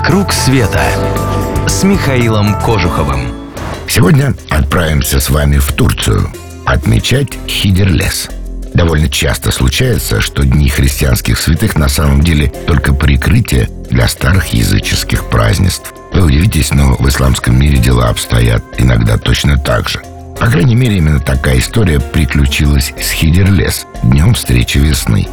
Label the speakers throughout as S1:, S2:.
S1: «Вокруг света» с Михаилом Кожуховым.
S2: Сегодня отправимся с вами в Турцию отмечать Хидерлес. Довольно часто случается, что дни христианских святых на самом деле только прикрытие для старых языческих празднеств. Вы удивитесь, но в исламском мире дела обстоят иногда точно так же. По крайней мере, именно такая история приключилась с Хидерлес, днем встречи весны.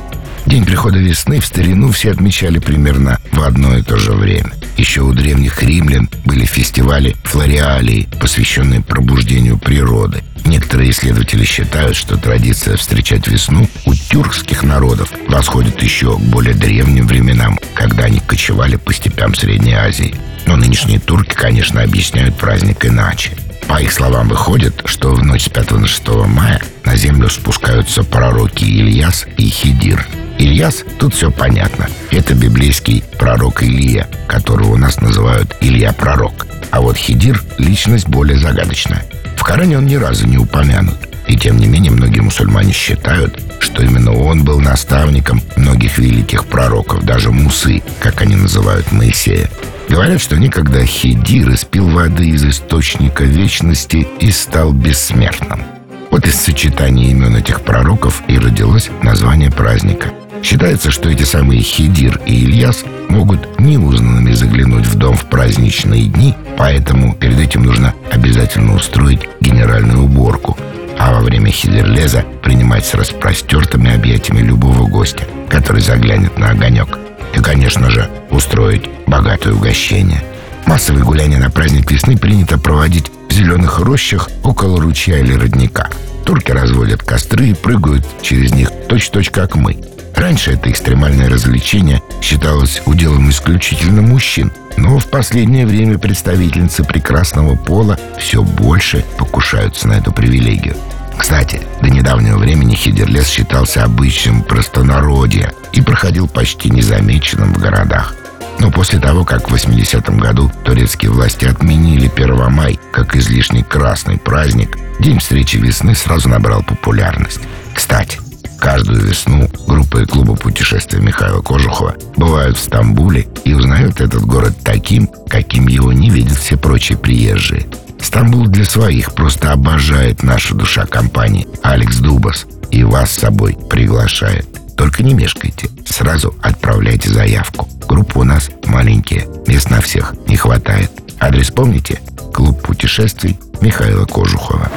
S2: День прихода весны в старину все отмечали примерно в одно и то же время. Еще у древних римлян были фестивали флориалии, посвященные пробуждению природы. Некоторые исследователи считают, что традиция встречать весну у тюркских народов восходит еще к более древним временам, когда они кочевали по степям Средней Азии. Но нынешние турки, конечно, объясняют праздник иначе. По их словам, выходит, что в ночь с 5 на 6 мая на землю спускаются пророки Ильяс и Хидир – Ильяс, тут все понятно. Это библейский пророк Илья, которого у нас называют Илья Пророк. А вот Хидир – личность более загадочная. В Коране он ни разу не упомянут. И тем не менее многие мусульмане считают, что именно он был наставником многих великих пророков, даже Мусы, как они называют Моисея. Говорят, что некогда Хидир испил воды из источника вечности и стал бессмертным. Вот из сочетания имен этих пророков и родилось название праздника – Считается, что эти самые Хидир и Ильяс могут неузнанными заглянуть в дом в праздничные дни, поэтому перед этим нужно обязательно устроить генеральную уборку, а во время Хидерлеза принимать с распростертыми объятиями любого гостя, который заглянет на огонек. И, конечно же, устроить богатое угощение. Массовые гуляния на праздник весны принято проводить в зеленых рощах около ручья или родника. Турки разводят костры и прыгают через них точь-точь как мы – Раньше это экстремальное развлечение считалось уделом исключительно мужчин, но в последнее время представительницы прекрасного пола все больше покушаются на эту привилегию. Кстати, до недавнего времени Хидерлес считался обычным простонародье и проходил почти незамеченным в городах. Но после того, как в 80-м году турецкие власти отменили 1 май как излишне красный праздник, День встречи весны сразу набрал популярность. Кстати, Каждую весну группы клуба путешествия Михаила Кожухова бывают в Стамбуле и узнают этот город таким, каким его не видят все прочие приезжие. Стамбул для своих просто обожает наша душа компании Алекс Дубас и вас с собой приглашает. Только не мешкайте, сразу отправляйте заявку. Группа у нас маленькие, мест на всех не хватает. Адрес помните? Клуб путешествий Михаила Кожухова.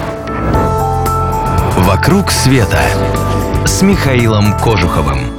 S1: «Вокруг света» с Михаилом Кожуховым.